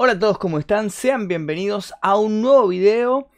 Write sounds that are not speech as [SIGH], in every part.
Hola a todos, ¿cómo están? Sean bienvenidos a un nuevo video.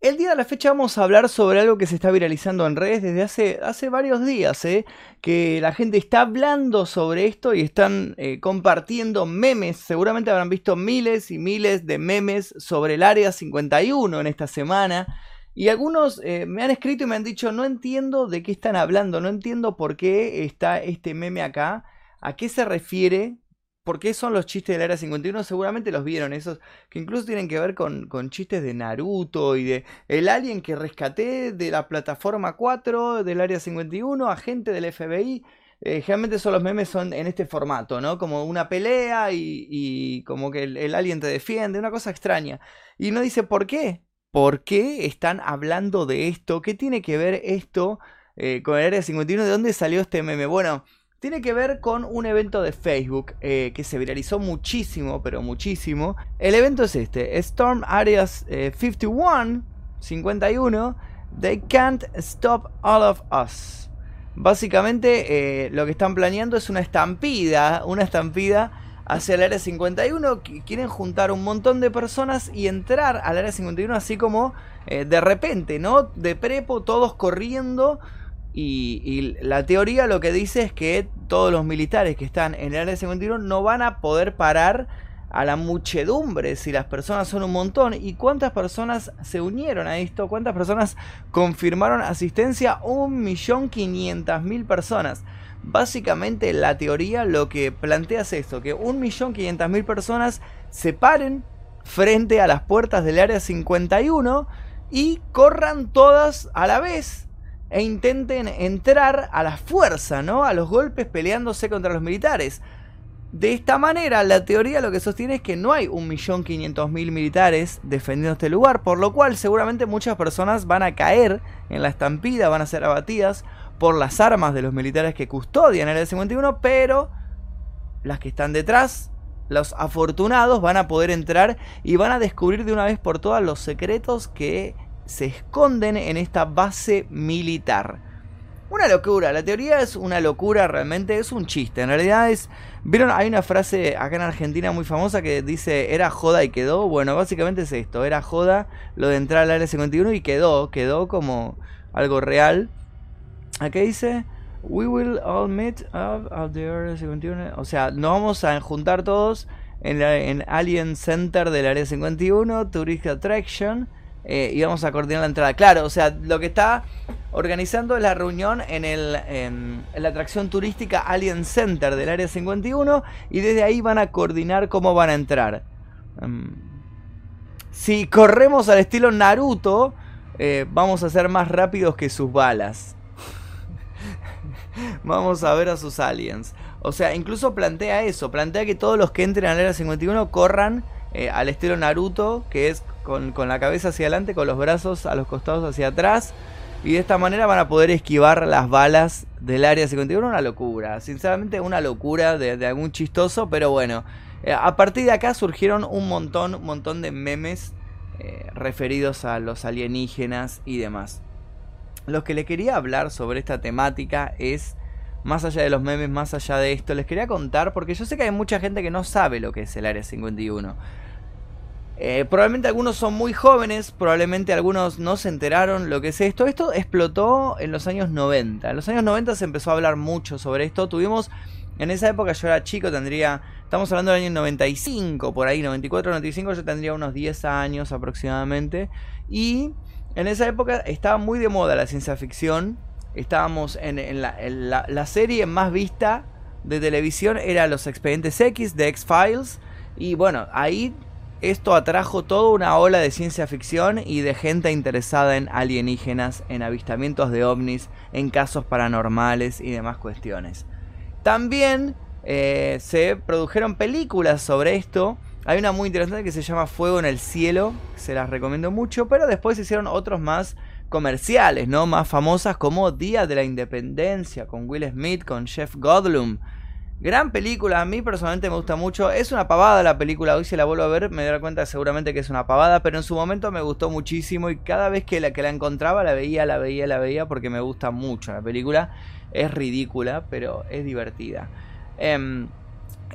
El día de la fecha vamos a hablar sobre algo que se está viralizando en redes desde hace, hace varios días, ¿eh? que la gente está hablando sobre esto y están eh, compartiendo memes. Seguramente habrán visto miles y miles de memes sobre el Área 51 en esta semana. Y algunos eh, me han escrito y me han dicho, no entiendo de qué están hablando, no entiendo por qué está este meme acá, a qué se refiere, por qué son los chistes del Área 51, seguramente los vieron, esos que incluso tienen que ver con, chistes de Naruto y de el alien que rescaté de la plataforma 4 del Área 51, agente del FBI. Eh, generalmente son los memes son en este formato, ¿no? Como una pelea y, como que el, alien te defiende, una cosa extraña. Y uno dice, ¿por qué? ¿Por qué están hablando de esto? ¿Qué tiene que ver esto eh, con el Área 51? ¿De dónde salió este meme? Bueno, tiene que ver con un evento de Facebook eh, que se viralizó muchísimo, pero muchísimo. El evento es este, Storm Areas eh, 51, 51, They Can't Stop All of Us. Básicamente eh, lo que están planeando es una estampida, una estampida hacia el área 51. Quieren juntar un montón de personas y entrar al área 51 así como eh, de repente, ¿no? De prepo, todos corriendo y, la teoría lo que dice es que todos los militares que están en el área 51 no van a poder parar a la muchedumbre si las personas son un montón. ¿Y cuántas personas se unieron a esto? ¿Cuántas personas confirmaron asistencia? 1.500.000 personas. Básicamente la teoría lo que plantea es esto, que 1.500.000 personas se paren frente a las puertas del área 51 y corran todas a la vez e intenten entrar a la fuerza, ¿no? A los golpes peleándose contra los militares. De esta manera, la teoría lo que sostiene es que no hay 1.500.000 militares defendiendo este lugar, por lo cual seguramente muchas personas van a caer en la estampida, van a ser abatidas por las armas de los militares que custodian el 51, pero las que están detrás, los afortunados, van a poder entrar y van a descubrir de una vez por todas los secretos que se esconden en esta base militar. Una locura, la teoría es una locura realmente, es un chiste. En realidad es. ¿Vieron? Hay una frase acá en Argentina muy famosa que dice: Era joda y quedó. Bueno, básicamente es esto: Era joda lo de entrar al área 51 y quedó, quedó como algo real. Acá dice: We will all meet up at the Area 51. O sea, nos vamos a juntar todos en, la, en Alien Center del Área 51, Tourist Attraction eh, y vamos a coordinar la entrada. Claro, o sea, lo que está organizando es la reunión en, el, en, la atracción turística Alien Center del Área 51 y desde ahí van a coordinar cómo van a entrar. Um, si corremos al estilo Naruto, eh, vamos a ser más rápidos que sus balas. [LAUGHS] vamos a ver a sus aliens. O sea, incluso plantea eso, plantea que todos los que entren al Área 51 corran eh, al estilo Naruto, que es con, con, la cabeza hacia adelante, con los brazos a los costados hacia atrás. Y de esta manera van a poder esquivar las balas del área 51. Una locura, sinceramente una locura de, de algún chistoso, pero bueno. Eh, a partir de acá surgieron un montón, un montón de memes eh, referidos a los alienígenas y demás. Lo que le quería hablar sobre esta temática es más allá de los memes, más allá de esto, les quería contar, porque yo sé que hay mucha gente que no sabe lo que es el Área 51. Eh, probablemente algunos son muy jóvenes, probablemente algunos no se enteraron lo que es esto. Esto explotó en los años 90. En los años 90 se empezó a hablar mucho sobre esto. Tuvimos, en esa época yo era chico, tendría, estamos hablando del año 95, por ahí, 94, 95, yo tendría unos 10 años aproximadamente. Y en esa época estaba muy de moda la ciencia ficción estábamos en, la, serie más vista de televisión era Los Expedientes X de X-Files. Y bueno, ahí esto atrajo toda una ola de ciencia ficción y de gente interesada en alienígenas, en avistamientos de ovnis, en casos paranormales y demás cuestiones. También eh, se produjeron películas sobre esto. Hay una muy interesante que se llama Fuego en el Cielo, se las recomiendo mucho, pero después se hicieron otros más comerciales, ¿no? Más famosas como Día de la Independencia, con Will Smith, con Jeff Goldblum. Gran película, a mí personalmente me gusta mucho. Es una pavada la película, hoy si la vuelvo a ver me doy cuenta seguramente que es una pavada, pero en su momento me gustó muchísimo y cada vez que la, que la encontraba la veía, la veía, la veía porque me gusta mucho la película. Es ridícula, pero es divertida. Eh,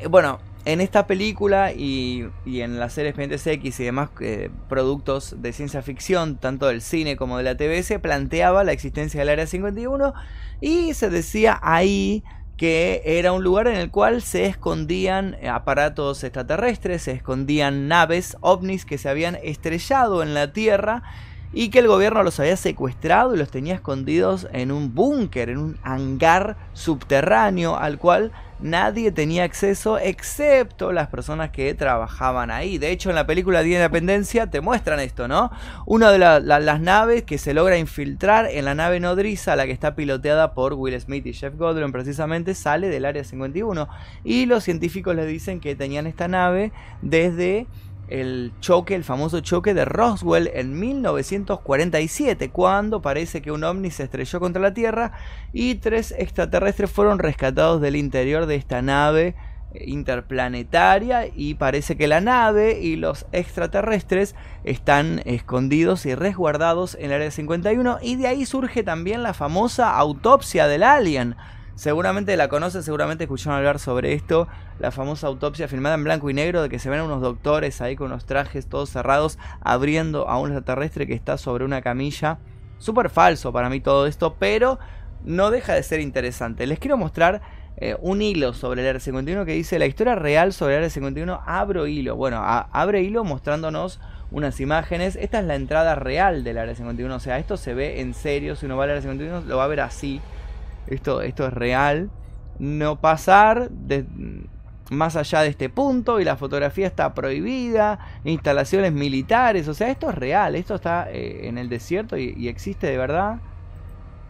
bueno, en esta película y, en las series Expedientes X y demás eh, productos de ciencia ficción, tanto del cine como de la TV, se planteaba la existencia del Área 51 y se decía ahí que era un lugar en el cual se escondían aparatos extraterrestres, se escondían naves ovnis que se habían estrellado en la Tierra y que el gobierno los había secuestrado y los tenía escondidos en un búnker, en un hangar subterráneo al cual nadie tenía acceso excepto las personas que trabajaban ahí. De hecho, en la película de Independencia te muestran esto, ¿no? Una de las naves que se logra infiltrar en la nave nodriza, la que está piloteada por Will Smith y Jeff Goldblum precisamente, sale del Área 51. Y los científicos le dicen que tenían esta nave desde el choque, el famoso choque de Roswell en 1947, cuando parece que un ovni se estrelló contra la Tierra y tres extraterrestres fueron rescatados del interior de esta nave eh, interplanetaria y parece que la nave y los extraterrestres están escondidos y resguardados en el área 51 y de ahí surge también la famosa autopsia del alien Seguramente la conocen, seguramente escucharon hablar sobre esto. La famosa autopsia filmada en blanco y negro de que se ven unos doctores ahí con unos trajes todos cerrados abriendo a un extraterrestre que está sobre una camilla. Súper falso para mí todo esto, pero no deja de ser interesante. Les quiero mostrar eh, un hilo sobre el R51 que dice la historia real sobre el R51. Abro hilo. Bueno, abre hilo mostrándonos unas imágenes. Esta es la entrada real del Área 51. O sea, esto se ve en serio. Si uno va al Área 51 lo va a ver así esto, esto es real, no pasar más allá de este punto y la fotografía está prohibida, instalaciones militares, o sea, esto es real, esto está eh, en el desierto y, existe de verdad.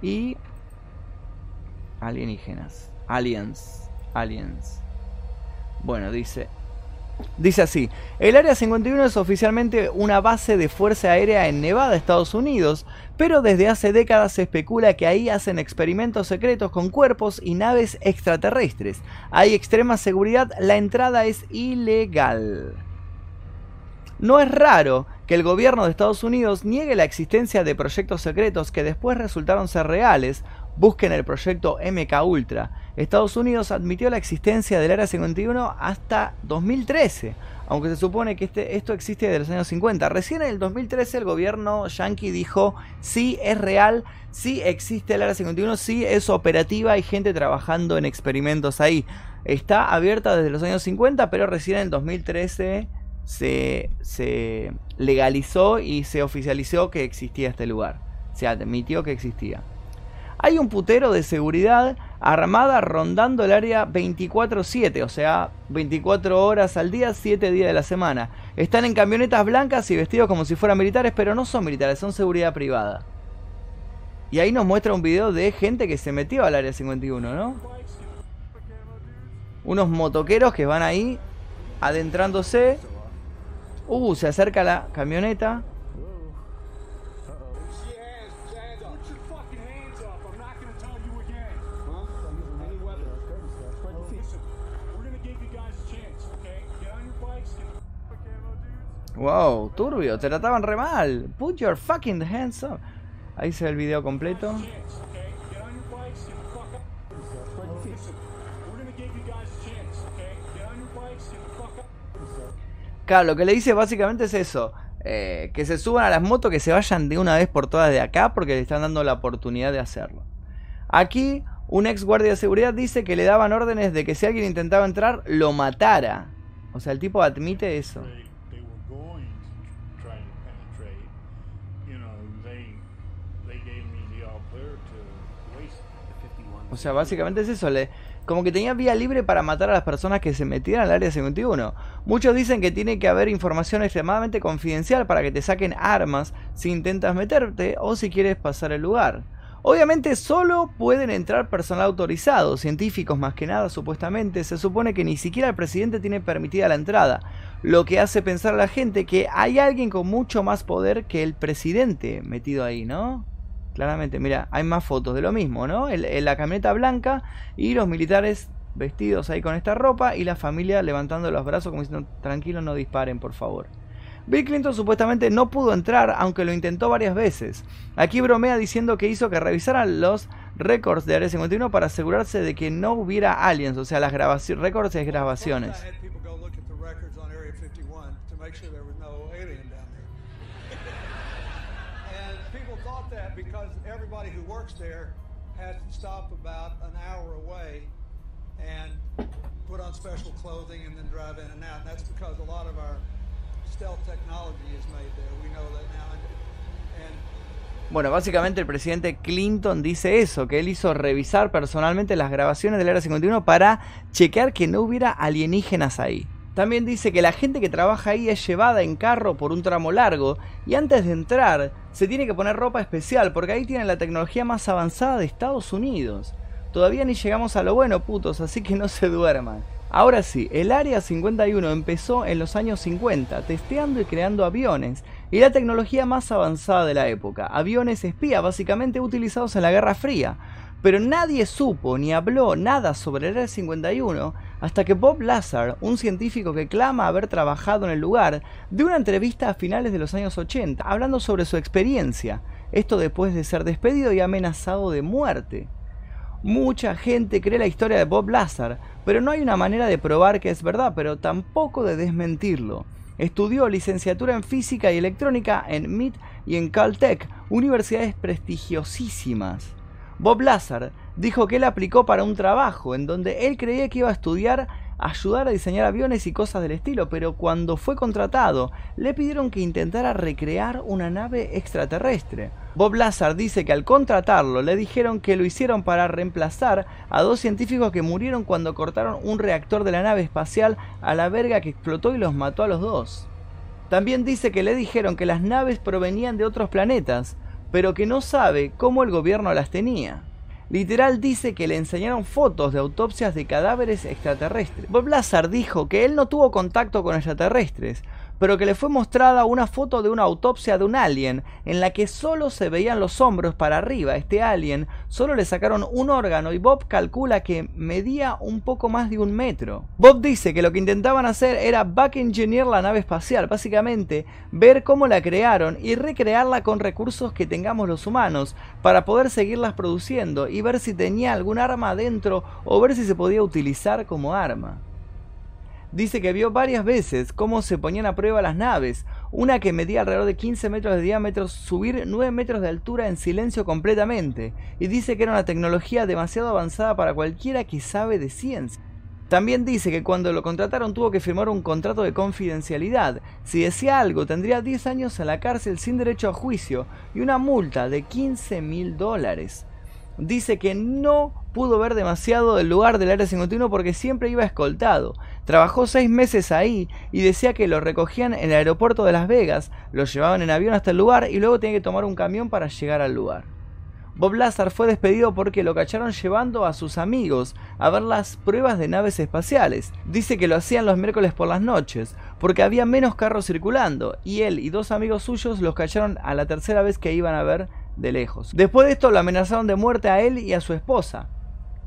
Y alienígenas, aliens, aliens. Bueno, dice, Dice así, el Área 51 es oficialmente una base de fuerza aérea en Nevada, Estados Unidos, pero desde hace décadas se especula que ahí hacen experimentos secretos con cuerpos y naves extraterrestres. Hay extrema seguridad, la entrada es ilegal. No es raro que el gobierno de Estados Unidos niegue la existencia de proyectos secretos que después resultaron ser reales. Busquen el proyecto MK Ultra. Estados Unidos admitió la existencia del Área 51 hasta 2013, aunque se supone que este, esto existe desde los años 50. Recién en el 2013 el gobierno yankee dijo, sí es real, sí existe el Área 51, sí es operativa, hay gente trabajando en experimentos ahí. Está abierta desde los años 50, pero recién en el 2013 se, se legalizó y se oficializó que existía este lugar. Se admitió que existía. Hay un putero de seguridad armada rondando el área 24/7, o sea, 24 horas al día, 7 días de la semana. Están en camionetas blancas y vestidos como si fueran militares, pero no son militares, son seguridad privada. Y ahí nos muestra un video de gente que se metió al área 51, ¿no? Unos motoqueros que van ahí adentrándose Uh, se acerca la camioneta. Wow, turbio, te trataban re mal. Put your fucking hands up. Ahí se ve el video completo. Claro, lo que le dice básicamente es eso. Eh, que se suban a las motos, que se vayan de una vez por todas de acá porque le están dando la oportunidad de hacerlo. Aquí, un ex guardia de seguridad dice que le daban órdenes de que si alguien intentaba entrar, lo matara. O sea, el tipo admite eso. O sea, básicamente es eso. Le, como que tenía vía libre para matar a las personas que se metieran al área 51. Muchos dicen que tiene que haber información extremadamente confidencial para que te saquen armas si intentas meterte o si quieres pasar el lugar. Obviamente solo pueden entrar personal autorizado, científicos más que nada supuestamente, se supone que ni siquiera el presidente tiene permitida la entrada, lo que hace pensar a la gente que hay alguien con mucho más poder que el presidente metido ahí, ¿no? Claramente, mira, hay más fotos de lo mismo, ¿no? En la camioneta blanca y los militares vestidos ahí con esta ropa y la familia levantando los brazos como diciendo, tranquilo, no disparen, por favor. Bill Clinton supuestamente no pudo entrar, aunque lo intentó varias veces. Aquí bromea diciendo que hizo que revisaran los récords de Área 51 para asegurarse de que no hubiera aliens, o sea, las grabaciones, récords y grabaciones. Everybody who works there has to stop about an hour away and put on special clothing and then drive in and out. And that's because a lot of our stealth technology is made there. We know that now. And, Bueno, básicamente el presidente Clinton dice eso, que él hizo revisar personalmente las grabaciones del Área 51 para chequear que no hubiera alienígenas ahí. También dice que la gente que trabaja ahí es llevada en carro por un tramo largo y antes de entrar se tiene que poner ropa especial porque ahí tienen la tecnología más avanzada de Estados Unidos. Todavía ni llegamos a lo bueno, putos, así que no se duerman. Ahora sí, el Área 51 empezó en los años 50, testeando y creando aviones, y la tecnología más avanzada de la época, aviones espía básicamente utilizados en la Guerra Fría. Pero nadie supo ni habló nada sobre el Área 51 hasta que Bob Lazar, un científico que clama haber trabajado en el lugar, dio una entrevista a finales de los años 80 hablando sobre su experiencia, esto después de ser despedido y amenazado de muerte. Mucha gente cree la historia de Bob Lazar, pero no hay una manera de probar que es verdad, pero tampoco de desmentirlo. Estudió licenciatura en física y electrónica en MIT y en Caltech, universidades prestigiosísimas. Bob Lazar dijo que él aplicó para un trabajo en donde él creía que iba a estudiar ayudar a diseñar aviones y cosas del estilo, pero cuando fue contratado le pidieron que intentara recrear una nave extraterrestre. Bob Lazar dice que al contratarlo le dijeron que lo hicieron para reemplazar a dos científicos que murieron cuando cortaron un reactor de la nave espacial a la verga que explotó y los mató a los dos. También dice que le dijeron que las naves provenían de otros planetas, pero que no sabe cómo el gobierno las tenía. Literal dice que le enseñaron fotos de autopsias de cadáveres extraterrestres. Bob Lazar dijo que él no tuvo contacto con extraterrestres, pero que le fue mostrada una foto de una autopsia de un alien en la que solo se veían los hombros para arriba. Este alien solo le sacaron un órgano y Bob calcula que medía un poco más de un metro. Bob dice que lo que intentaban hacer era back engineer la nave espacial, básicamente ver cómo la crearon y recrearla con recursos que tengamos los humanos para poder seguirlas produciendo y ver si tenía algún arma adentro o ver si se podía utilizar como arma dice que vio varias veces cómo se ponían a prueba las naves, una que medía alrededor de 15 metros de diámetro, subir 9 metros de altura en silencio completamente, y dice que era una tecnología demasiado avanzada para cualquiera que sabe de ciencia. También dice que cuando lo contrataron tuvo que firmar un contrato de confidencialidad. Si decía algo, tendría 10 años en la cárcel sin derecho a juicio y una multa de 15 mil dólares. Dice que no pudo ver demasiado del lugar del Área 51 porque siempre iba escoltado. Trabajó seis meses ahí y decía que lo recogían en el aeropuerto de Las Vegas, lo llevaban en avión hasta el lugar y luego tenía que tomar un camión para llegar al lugar. Bob Lazar fue despedido porque lo cacharon llevando a sus amigos a ver las pruebas de naves espaciales. Dice que lo hacían los miércoles por las noches, porque había menos carros circulando, y él y dos amigos suyos los cacharon a la tercera vez que iban a ver de lejos. Después de esto lo amenazaron de muerte a él y a su esposa.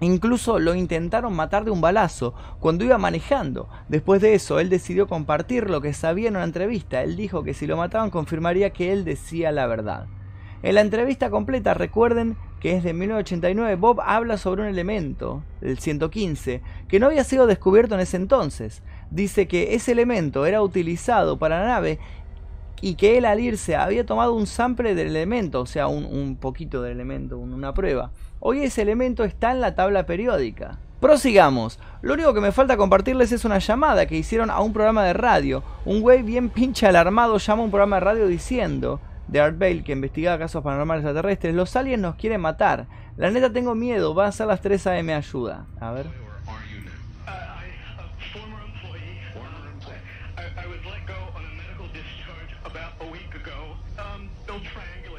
Incluso lo intentaron matar de un balazo cuando iba manejando. Después de eso, él decidió compartir lo que sabía en una entrevista. Él dijo que si lo mataban confirmaría que él decía la verdad. En la entrevista completa, recuerden que es de 1989, Bob habla sobre un elemento, el 115, que no había sido descubierto en ese entonces. Dice que ese elemento era utilizado para la nave y que él al irse había tomado un sample del elemento, o sea, un, poquito del elemento, una prueba. Hoy ese elemento está en la tabla periódica. Prosigamos. Lo único que me falta compartirles es una llamada que hicieron a un programa de radio. Un güey bien pinche alarmado llama a un programa de radio diciendo de Art Bale que investigaba casos paranormales extraterrestres. Los aliens nos quieren matar. La neta tengo miedo. Va a ser las 3 AM ayuda. A ver. about a week ago. Um, Bill Trang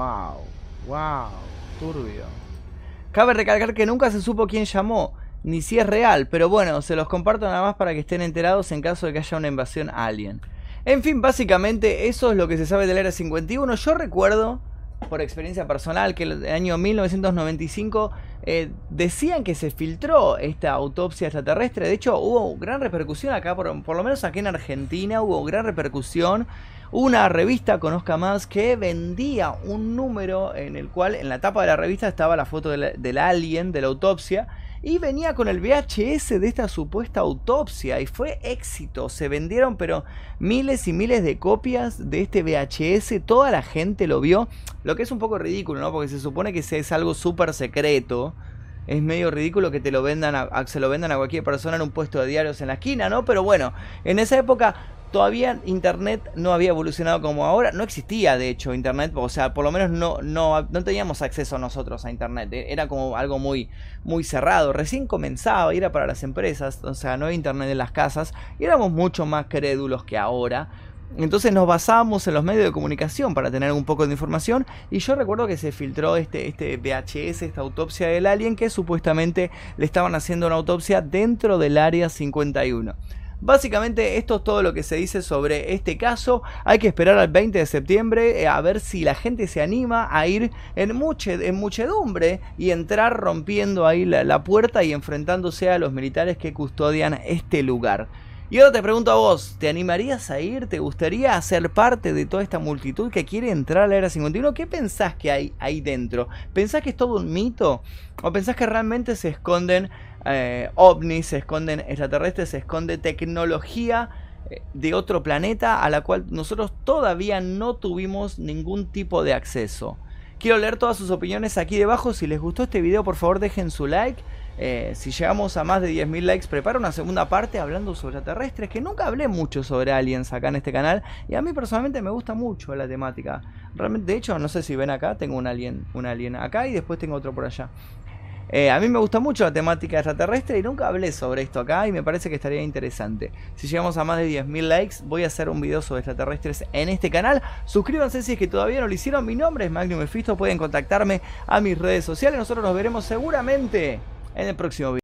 Wow, wow, turbio. Cabe recalcar que nunca se supo quién llamó, ni si es real, pero bueno, se los comparto nada más para que estén enterados en caso de que haya una invasión alien. En fin, básicamente eso es lo que se sabe del Era 51. Yo recuerdo, por experiencia personal, que el año 1995 eh, decían que se filtró esta autopsia extraterrestre. De hecho, hubo gran repercusión acá, por lo menos aquí en Argentina, hubo gran repercusión una revista, Conozca Más, que vendía un número en el cual en la tapa de la revista estaba la foto del, alien, de la autopsia, y venía con el VHS de esta supuesta autopsia y fue éxito. Se vendieron pero miles y miles de copias de este VHS, toda la gente lo vio, lo que es un poco ridículo, ¿no? Porque se supone que es algo súper secreto. Es medio ridículo que te lo vendan a, se lo vendan a cualquier persona en un puesto de diarios en la esquina, ¿no? Pero bueno, en esa época todavía Internet no había evolucionado como ahora, no existía de hecho Internet, o sea, por lo menos no, no, no teníamos acceso nosotros a Internet, e, era como algo muy, muy cerrado, recién comenzaba, era para las empresas, o sea, no había Internet en las casas, y éramos mucho más crédulos que ahora. Entonces nos basábamos en los medios de comunicación para tener un poco de información y yo recuerdo que se filtró este, este VHS, esta autopsia del alien que supuestamente le estaban haciendo una autopsia dentro del área 51. Básicamente esto es todo lo que se dice sobre este caso. Hay que esperar al 20 de septiembre eh, a ver si la gente se anima a ir en, en muchedumbre y entrar rompiendo ahí la puerta y enfrentándose a los militares que custodian este lugar. Y ahora te pregunto a vos, ¿te animarías a ir? ¿Te gustaría ser parte de toda esta multitud que quiere entrar a la era 51? ¿Qué pensás que hay ahí dentro? ¿Pensás que es todo un mito? ¿O pensás que realmente se esconden eh, ovnis, se esconden extraterrestres, se esconde tecnología eh, de otro planeta a la cual nosotros todavía no tuvimos ningún tipo de acceso? Quiero leer todas sus opiniones aquí debajo. Si les gustó este video, por favor dejen su like. Eh, si llegamos a más de 10.000 likes, preparo una segunda parte hablando sobre extraterrestres, que nunca hablé mucho sobre aliens acá en este canal, y a mí personalmente me gusta mucho la temática. Realmente, de hecho, no sé si ven acá, tengo un alien, un alien acá y después tengo otro por allá. Eh, a mí me gusta mucho la temática extraterrestre y nunca hablé sobre esto acá y me parece que estaría interesante. Si llegamos a más de 10.000 likes, voy a hacer un video sobre extraterrestres en este canal. Suscríbanse si es que todavía no lo hicieron. Mi nombre es Magnum Mephisto, pueden contactarme a mis redes sociales. Nosotros nos veremos seguramente en el próximo video.